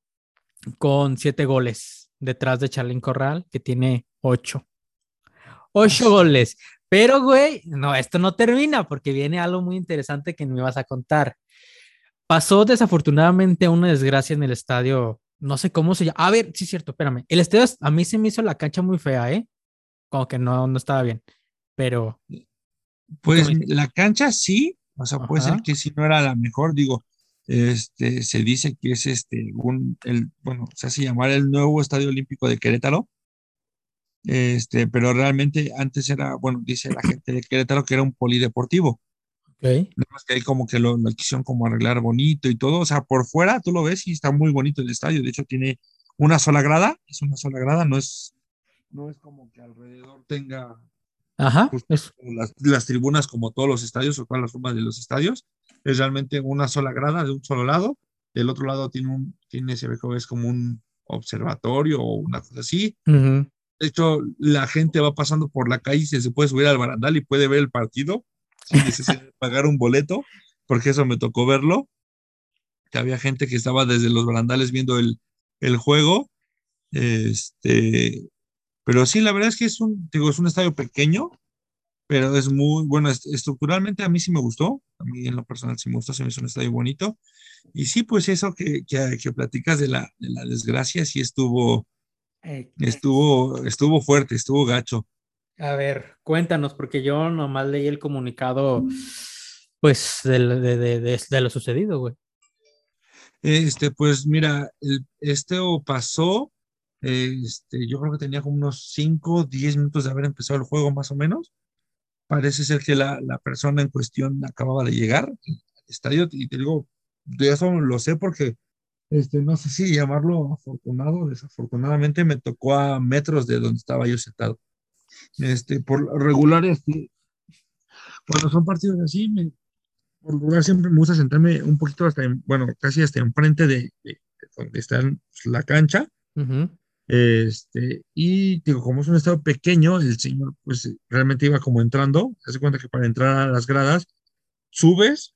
con siete goles, detrás de Charlín Corral, que tiene ocho. Ocho goles. Pero, güey, no, esto no termina porque viene algo muy interesante que me vas a contar. Pasó desafortunadamente una desgracia en el estadio no sé cómo se llama. A ver, sí es cierto, espérame. El estadio, a mí se me hizo la cancha muy fea, ¿eh? Como que no, no estaba bien, pero... Pues la cancha sí, o sea, puede ser que si no era la mejor, digo, este, se dice que es este, un, el, bueno, se hace llamar el nuevo Estadio Olímpico de Querétaro, este, pero realmente antes era, bueno, dice la gente de Querétaro que era un polideportivo. Okay. que ahí como que lo, quisieron como arreglar bonito y todo, o sea, por fuera tú lo ves y está muy bonito el estadio, de hecho tiene una sola grada, es una sola grada, no es, no es como que alrededor tenga Ajá, las, las, tribunas como todos los estadios o todas las formas de los estadios, es realmente una sola grada de un solo lado, del otro lado tiene un, tiene, se ve como es como un observatorio o una cosa así, De hecho, la gente va pasando por la calle y se puede subir al barandal y puede ver el partido sin necesidad de pagar un boleto, porque eso me tocó verlo. Que había gente que estaba desde los barandales viendo el, el juego. Este, pero sí, la verdad es que es un, digo, es un estadio pequeño, pero es muy bueno. Estructuralmente a mí sí me gustó, a mí en lo personal sí me gustó, se me hizo un estadio bonito. Y sí, pues eso que, que, que platicas de la, de la desgracia, sí estuvo, estuvo, estuvo fuerte, estuvo gacho. A ver, cuéntanos, porque yo nomás leí el comunicado, pues, de, de, de, de lo sucedido, güey. Este, pues mira, el, este pasó, este, yo creo que tenía como unos 5, 10 minutos de haber empezado el juego más o menos. Parece ser que la, la persona en cuestión acababa de llegar al estadio y te digo, de eso lo sé porque, este, no sé si llamarlo afortunado desafortunadamente me tocó a metros de donde estaba yo sentado. Este, por regular, este, cuando son partidos así, me, por regular siempre me gusta sentarme un poquito hasta, en, bueno, casi hasta enfrente de, de, de donde está la cancha. Uh -huh. Este, y digo, como es un estado pequeño, el señor pues realmente iba como entrando, se hace cuenta que para entrar a las gradas, subes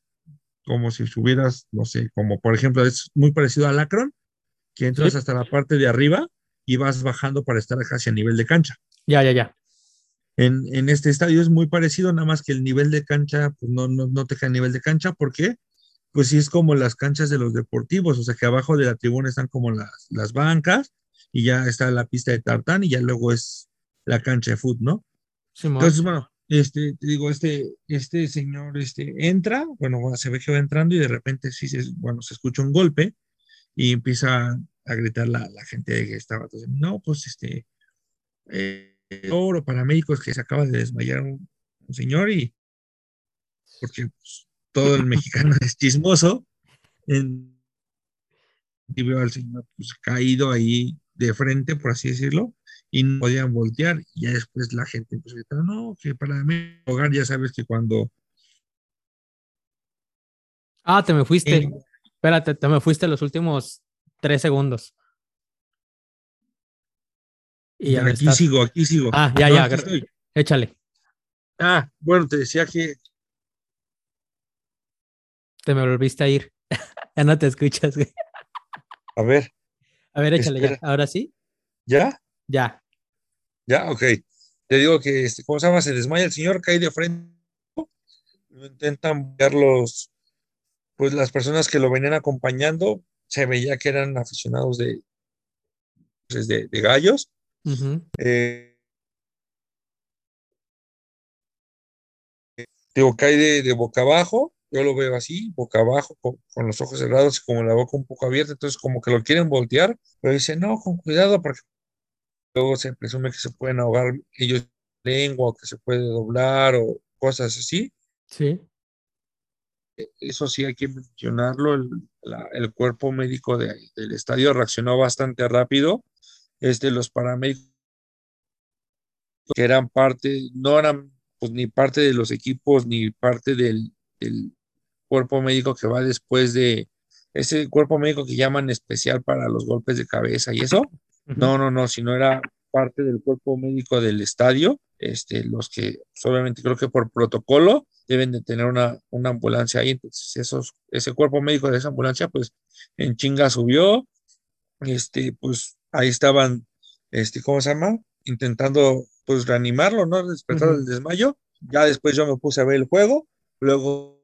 como si subieras, no sé, como por ejemplo, es muy parecido al Akron, que entras sí. hasta la parte de arriba y vas bajando para estar casi a nivel de cancha. Ya, ya, ya. En, en, este estadio es muy parecido, nada más que el nivel de cancha, pues no, no, no te cae nivel de cancha, ¿por qué? Pues sí es como las canchas de los deportivos, o sea que abajo de la tribuna están como las, las bancas y ya está la pista de tartán y ya luego es la cancha de fútbol, ¿no? Sí, Entonces, bueno, este, te digo, este, este señor este, entra, bueno, se ve que va entrando y de repente sí, se, bueno, se escucha un golpe y empieza a gritar la, la gente que estaba, entonces, no, pues este, eh, oro para médicos que se acaba de desmayar un, un señor y porque pues, todo el mexicano es chismoso en, y veo al señor pues, caído ahí de frente, por así decirlo, y no podían voltear. Y ya después la gente empezó a gritar, no, que para mí hogar ya sabes que cuando... Ah, te me fuiste. Eh, Espérate, te me fuiste los últimos tres segundos. Y aquí estás... sigo, aquí sigo. Ah, ya, no, ya, échale. Ah, bueno, te decía que... Te me volviste a ir. ya no te escuchas, güey. A ver. A ver, échale Espera. ya. ¿Ahora sí? ¿Ya? Ya. Ya, ok. Te digo que, este, ¿cómo se llama? Se desmaya el señor, cae de frente. Intentan ver los, pues las personas que lo venían acompañando. Se veía que eran aficionados de, pues, de, de gallos. Uh -huh. eh, digo, cae de, de, boca abajo. Yo lo veo así, boca abajo, con, con, los ojos cerrados y como la boca un poco abierta. Entonces, como que lo quieren voltear, pero dice, no, con cuidado, porque luego se presume que se pueden ahogar ellos lengua o que se puede doblar o cosas así. Sí. Eso sí hay que mencionarlo, el, la, el cuerpo médico de, del estadio reaccionó bastante rápido. Este, los paramédicos que eran parte, no eran pues ni parte de los equipos ni parte del, del cuerpo médico que va después de ese cuerpo médico que llaman especial para los golpes de cabeza y eso, no, no, no, si no era parte del cuerpo médico del estadio, este, los que obviamente creo que por protocolo deben de tener una, una ambulancia ahí, entonces esos, ese cuerpo médico de esa ambulancia pues en chinga subió, este, pues ahí estaban, este, ¿cómo se llama? Intentando pues reanimarlo, ¿no? Despertar uh -huh. el desmayo, ya después yo me puse a ver el juego, luego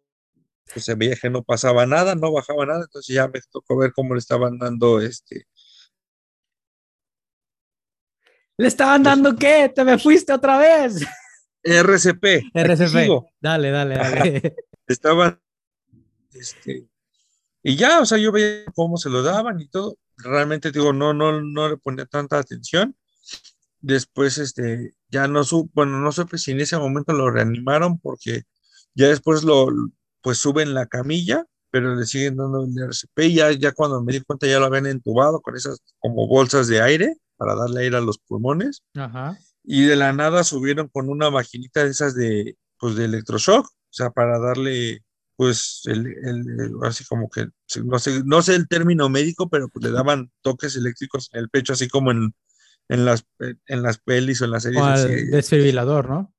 pues se veía que no pasaba nada, no bajaba nada, entonces ya me tocó ver cómo le estaban dando este ¿Le estaban dando qué? ¿Te me fuiste otra vez? RCP. RCP. Dale, dale, dale. Estaban, este, y ya, o sea, yo veía cómo se lo daban y todo. Realmente, digo, no, no, no le ponía tanta atención. Después, este, ya no supe, bueno, no supe si en ese momento lo reanimaron porque ya después lo, pues suben la camilla, pero le siguen dando el RCP ya, ya cuando me di cuenta ya lo habían entubado con esas como bolsas de aire para darle aire a los pulmones. Ajá. Y de la nada subieron con una maquinita de esas de, pues, de electroshock, o sea, para darle, pues, el, el, el, así como que, no sé, no sé el término médico, pero pues le daban toques eléctricos en el pecho, así como en, en las, en las pelis o en las series. O al desfibrilador, ¿no?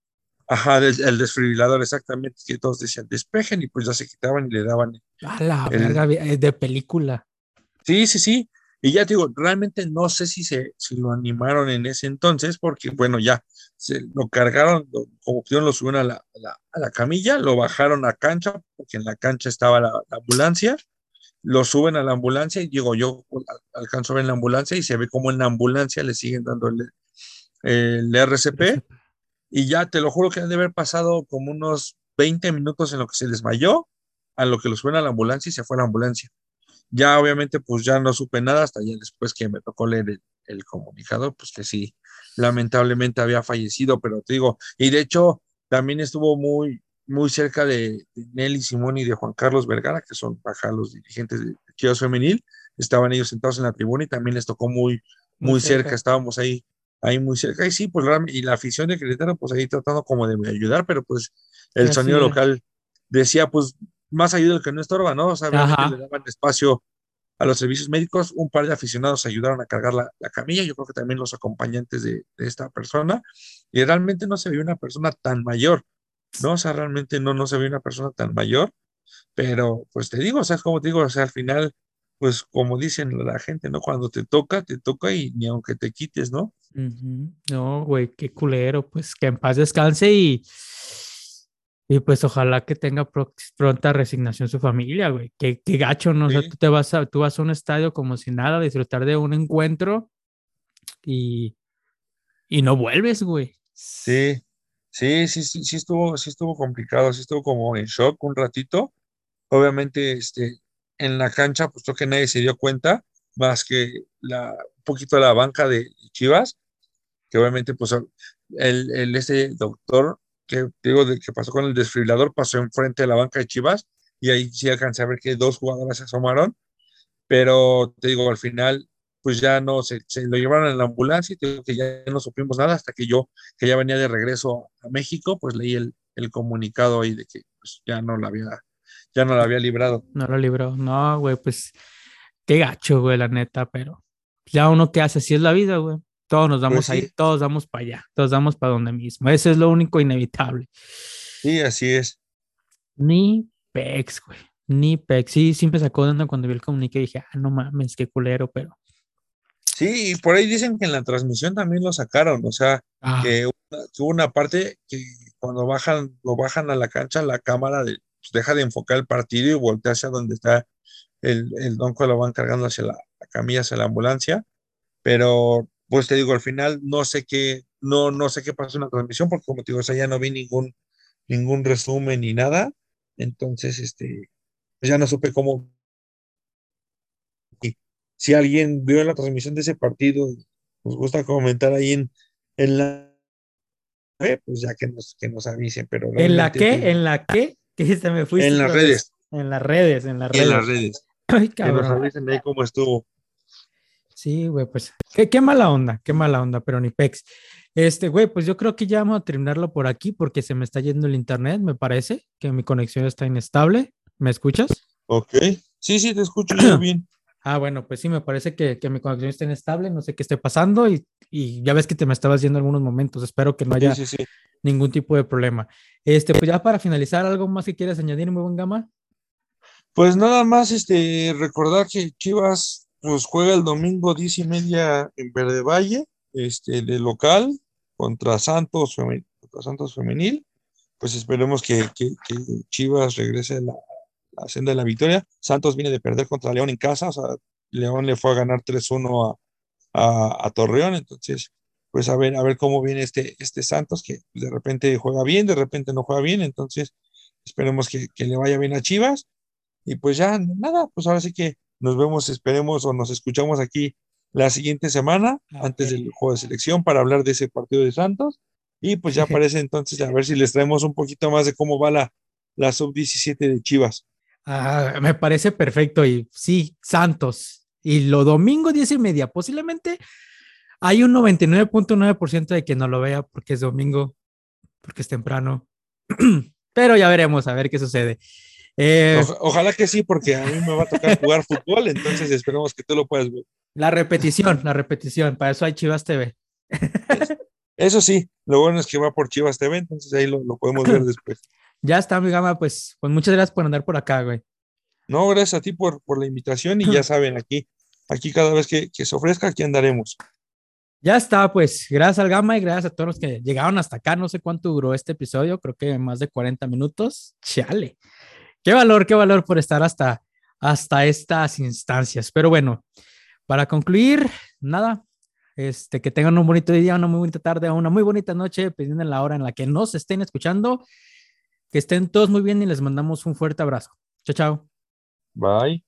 Ajá, des- el desfibrilador, exactamente, que todos decían despejen y pues ya se quitaban y le daban. A la El- verga, eh, de película. Sí, sí, sí. Y ya te digo, realmente no sé si se, si lo animaron en ese entonces, porque bueno, ya se lo cargaron, lo- como pudieron, lo subieron a la, a la, a la camilla, lo bajaron a cancha, porque en la cancha estaba la, la ambulancia, lo suben a la ambulancia y digo, yo al- alcanzo a ver la ambulancia y se ve como en la ambulancia le siguen dando el, el RCP. Y ya te lo juro que han de haber pasado como unos 20 minutos en lo que se desmayó, a lo que lo suben a la ambulancia y se fue a la ambulancia. Ya obviamente pues ya no supe nada hasta ya después que me tocó leer el, el comunicado, pues que sí, lamentablemente había fallecido, pero te digo, y de hecho también estuvo muy, muy cerca de, de Nelly Simón y de Juan Carlos Vergara, que son ajá, los dirigentes de Chivas Femenil, estaban ellos sentados en la tribuna y también les tocó muy, muy cerca, estábamos ahí ahí muy cerca. Y sí, pues y la afición de Querétaro, pues ahí tratando como de ayudar, pero pues el Así sonido es. local decía, pues más ayuda que no estorba, ¿no? O sea, le daban espacio a los servicios médicos. Un par de aficionados ayudaron a cargar la, la camilla, yo creo que también los acompañantes de, de esta persona. Y realmente no se vio una persona tan mayor, ¿no? O sea, realmente no, no se vio una persona tan mayor, pero pues te digo, o sea, es como te digo, o sea, al final, pues como dicen la gente, ¿no? Cuando te toca, te toca y ni aunque te quites, ¿no? No, güey, qué culero. Pues que en paz descanse y, y pues ojalá que tenga pro- pronta resignación su familia, güey. Qué, qué gacho, ¿no? O sea, Sí. tú te vas a, tú vas a un estadio como si nada, a disfrutar de un encuentro y, y no vuelves, güey. Sí, sí, sí, sí, sí estuvo, sí estuvo complicado, sí estuvo como en shock un ratito. Obviamente, este, en la cancha, pues creo que nadie se dio cuenta, más que la, un poquito la banca de Chivas, obviamente, pues el, este doctor que digo de que pasó con el desfibrilador pasó enfrente de la banca de Chivas y ahí sí alcancé a ver que dos jugadoras se asomaron, pero te digo, al final, pues ya no, se, lo llevaron en la ambulancia y digo que ya no supimos nada hasta que yo, que ya venía de regreso a México, pues leí el, el comunicado ahí de que pues, ya no la había, ya no la había librado. No lo libró. No, güey, pues qué gacho, güey, la neta, pero ya uno que hace, así es la vida, güey. Todos nos vamos Pues a ir, sí. todos vamos para allá, todos vamos para donde mismo. Eso es lo único inevitable. Sí, así es. Ni pex, güey. Ni pex. Sí, siempre sacó de onda cuando vi el comunique y dije, ah, no mames, qué culero, pero. Sí, y por ahí dicen que en la transmisión también lo sacaron, o sea, Ah, que, una, hubo una parte que cuando bajan, lo bajan a la cancha, la cámara de- pues, deja de enfocar el partido y voltea hacia donde está el, el donco, lo van cargando hacia la, la camilla, hacia la ambulancia, pero pues te digo, al final no sé qué, no, no sé qué pasó en la transmisión, porque como te digo, o sea, ya no vi ningún, ningún resumen ni nada, entonces, este, pues ya no supe cómo, y si alguien vio la transmisión de ese partido, nos gusta comentar ahí en, en la red, pues ya que nos, que nos avisen, pero ¿En la qué? tengo- ¿En la qué? Que se me fuiste en las redes, En las redes, en las y en redes. las redes, Ay, que nos cabrón. avisen ahí cómo estuvo. Sí, güey, pues qué, qué mala onda, qué mala onda, pero ni pex. Este, güey, pues yo creo que ya vamos a terminarlo por aquí porque se me está yendo el internet, me parece que mi conexión está inestable. ¿Me escuchas? Ok, sí, sí, te escucho yo bien. Ah, bueno, pues sí, me parece que, que mi conexión está inestable, no sé qué esté pasando y, y ya ves que te me estabas yendo algunos momentos, espero que no haya Sí, sí, sí. ningún tipo de problema. Este, pues ya para finalizar, ¿algo más que quieras añadir, muy buen gama? Pues nada más, este, recordar que Chivas, pues juega el domingo diez y media en Verde Valle, este, de local contra Santos, Femenil, contra Santos Femenil. Pues esperemos que, que, que Chivas regrese a la, la senda de la victoria. Santos viene de perder contra León en casa, o sea, León le fue a ganar 3-1 a, a, a Torreón, entonces, pues a ver, a ver cómo viene este, este Santos, que de repente juega bien, de repente no juega bien, entonces esperemos que, que le vaya bien a Chivas. Y pues ya, nada, pues ahora sí que nos vemos, esperemos o nos escuchamos aquí la siguiente semana, antes Ok. del juego de selección, para hablar de ese partido de Santos. Y pues ya parece entonces a ver si les traemos un poquito más de cómo va la, la sub-17 de Chivas. Ah, me parece perfecto y sí, Santos. Y lo domingo 10 y media, posiblemente hay un 99.9% de que no lo vea porque es domingo, porque es temprano. Pero ya veremos a ver qué sucede. Eh, ojalá que sí, porque a mí me va a tocar jugar fútbol, entonces esperemos que tú lo puedas ver. La repetición, la repetición, para eso hay Chivas TV. Eso sí, lo bueno es que va por Chivas TV, entonces ahí lo, podemos ver después. Ya está, mi gama, pues, pues muchas gracias por andar por acá, güey. No, gracias a ti por, por la invitación y ya saben, aquí, aquí cada vez que, que se ofrezca, aquí andaremos. Ya está, pues gracias al Gama y gracias a todos los que llegaron hasta acá. No sé cuánto duró este episodio, creo que más de 40 minutos. Chale. Qué valor, qué valor por estar hasta, hasta estas instancias. Pero bueno, para concluir, nada, este, que tengan un bonito día, una muy bonita tarde una muy bonita noche, dependiendo de la hora en la que nos estén escuchando. Que estén todos muy bien y les mandamos un fuerte abrazo. Chao, chao. Bye.